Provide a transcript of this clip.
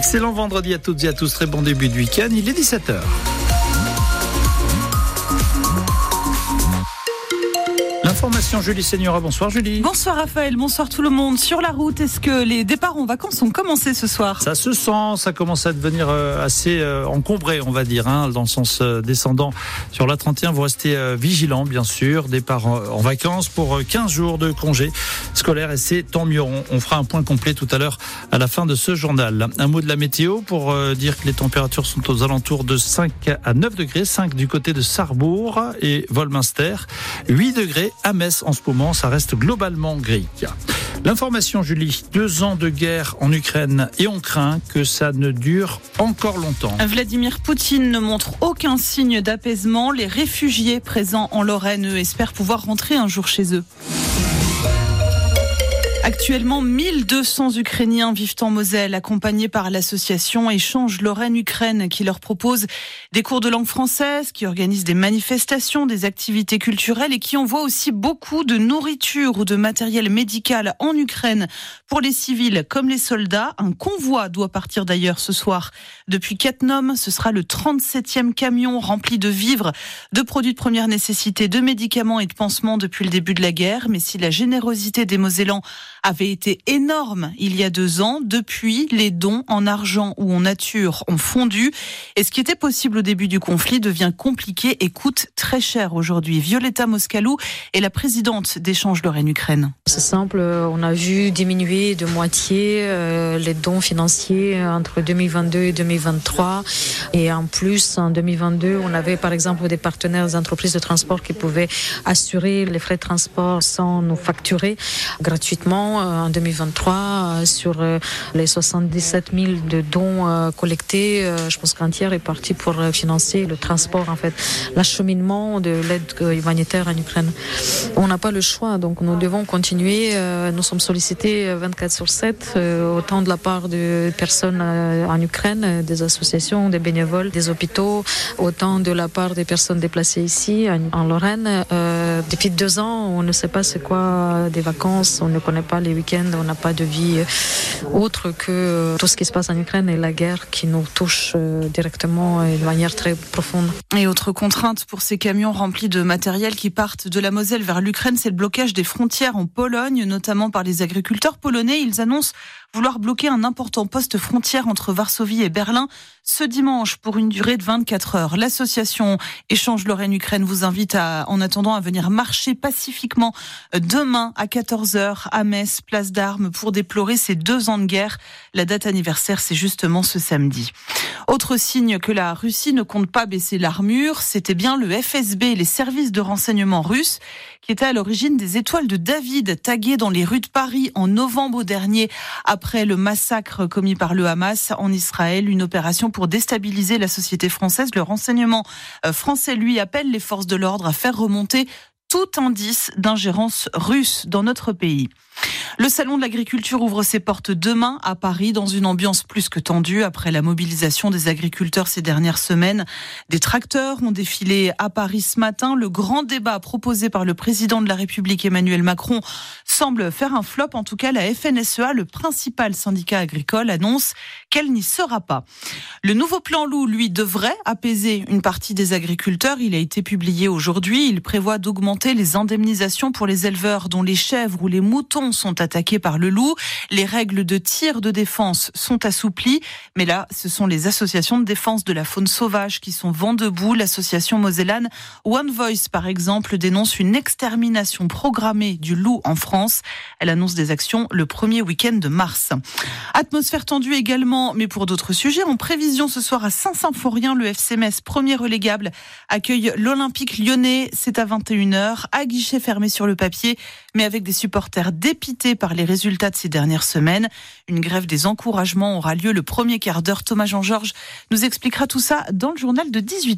Excellent vendredi à toutes et à tous. Très bon début de week-end. Il est 17h. Information Julie Seigneur. Bonsoir Julie. Bonsoir Raphaël, bonsoir tout le monde. Sur la route, est-ce que les départs en vacances ont commencé ce soir? Ça se sent, ça commence à devenir euh, assez euh, encombré, on va dire, hein, dans le sens euh, descendant. Sur la 31, vous restez vigilant, bien sûr. Départ en vacances pour 15 jours de congé scolaire et c'est tant mieux. On fera un point complet tout à l'heure à la fin de ce journal. Un mot de la météo pour dire que les températures sont aux alentours de 5 à 9 degrés, 5 du côté de Sarrebourg et Volminster, 8 degrés à Metz en ce moment, ça reste globalement gris. L'information, Julie, deux ans de guerre en Ukraine et on craint que ça ne dure encore longtemps. Vladimir Poutine ne montre aucun signe d'apaisement. Les réfugiés présents en Lorraine espèrent pouvoir rentrer un jour chez eux. Actuellement, 1200 Ukrainiens vivent en Moselle, accompagnés par l'association Échange Lorraine-Ukraine, qui leur propose des cours de langue française, qui organise des manifestations, des activités culturelles et qui envoie aussi beaucoup de nourriture ou de matériel médical en Ukraine pour les civils comme les soldats. Un convoi doit partir d'ailleurs ce soir depuis Katnom. Ce sera le 37e camion rempli de vivres, de produits de première nécessité, de médicaments et de pansements depuis le début de la guerre. Mais si la générosité des Mosellans avait été énorme il y a deux ans. Depuis, les dons en argent ou en nature ont fondu. Et ce qui était possible au début du conflit devient compliqué et coûte très cher aujourd'hui. Violetta Moscalou est la présidente d'Échange Lorraine-Ukraine. C'est simple, on a vu diminuer de moitié euh, les dons financiers entre 2022 et 2023. Et en plus, en 2022, on avait par exemple des partenaires des entreprises de transport qui pouvaient assurer les frais de transport sans nous facturer gratuitement. Euh, en 2023 euh, sur euh, les 77 000 de dons collectés. Je pense qu'un tiers est parti pour financer le transport, en fait, l'acheminement de l'aide humanitaire en Ukraine. On n'a pas le choix, donc nous devons continuer. Nous sommes sollicités 24 sur 7, autant de la part de personnes en Ukraine, des associations, des bénévoles, des hôpitaux, autant de la part des personnes déplacées ici, en Lorraine. Depuis deux ans, on ne sait pas c'est quoi des vacances, on ne connaît pas les week-ends, on n'a pas de vie euh, autre que euh, tout ce qui se passe en Ukraine et la guerre qui nous touche euh, directement et de manière très profonde. Et autre contrainte pour ces camions remplis de matériel qui partent de la Moselle vers l'Ukraine, c'est le blocage des frontières en Pologne, notamment par les agriculteurs polonais. Ils annoncent vouloir bloquer un important poste frontière entre Varsovie et Berlin ce dimanche pour une durée de 24 heures. L'association Échange Lorraine-Ukraine vous invite à, en attendant à venir marcher pacifiquement demain à 14h à Metz, place d'Armes, pour déplorer ces deux ans de guerre. La date anniversaire, c'est justement ce samedi. Autre signe que la Russie ne compte pas baisser l'armure, c'était bien le FSB, les services de renseignement russes, qui étaient à l'origine des étoiles de David taguées dans les rues de Paris en novembre dernier après le massacre commis par le Hamas en Israël, une opération pour déstabiliser la société française. Le renseignement euh, français, lui, appelle les forces de l'ordre à faire remonter tout indice d'ingérence russe dans notre pays. Le salon de l'agriculture ouvre ses portes demain à Paris dans une ambiance plus que tendue après la mobilisation des agriculteurs ces dernières semaines. Des tracteurs ont défilé à Paris ce matin. Le grand débat proposé par le président de la République Emmanuel Macron semble faire un flop. En tout cas, la FNSEA, le principal syndicat agricole, annonce qu'elle n'y sera pas. Le nouveau plan loup, lui, devrait apaiser une partie des agriculteurs. Il a été publié aujourd'hui. Il prévoit d'augmenter les indemnisations pour les éleveurs dont les chèvres ou les moutons sont attaqués par le loup. Les règles de tir de défense sont assouplies. Mais là, ce sont les associations de défense de la faune sauvage qui sont vent debout. L'association mosellane One Voice, par exemple, dénonce une extermination programmée du loup en France. Elle annonce des actions le premier week-end de mars. Atmosphère tendue également, mais pour d'autres sujets. En prévision ce soir à Saint-Symphorien, le FC Metz, premier relégable, accueille l'Olympique lyonnais. C'est à 21h, à guichet fermé sur le papier, mais avec des supporters dépités par les résultats de ces dernières semaines. Une grève des encouragements aura lieu le premier quart d'heure. Thomas Jean-Georges nous expliquera tout ça dans le journal de 18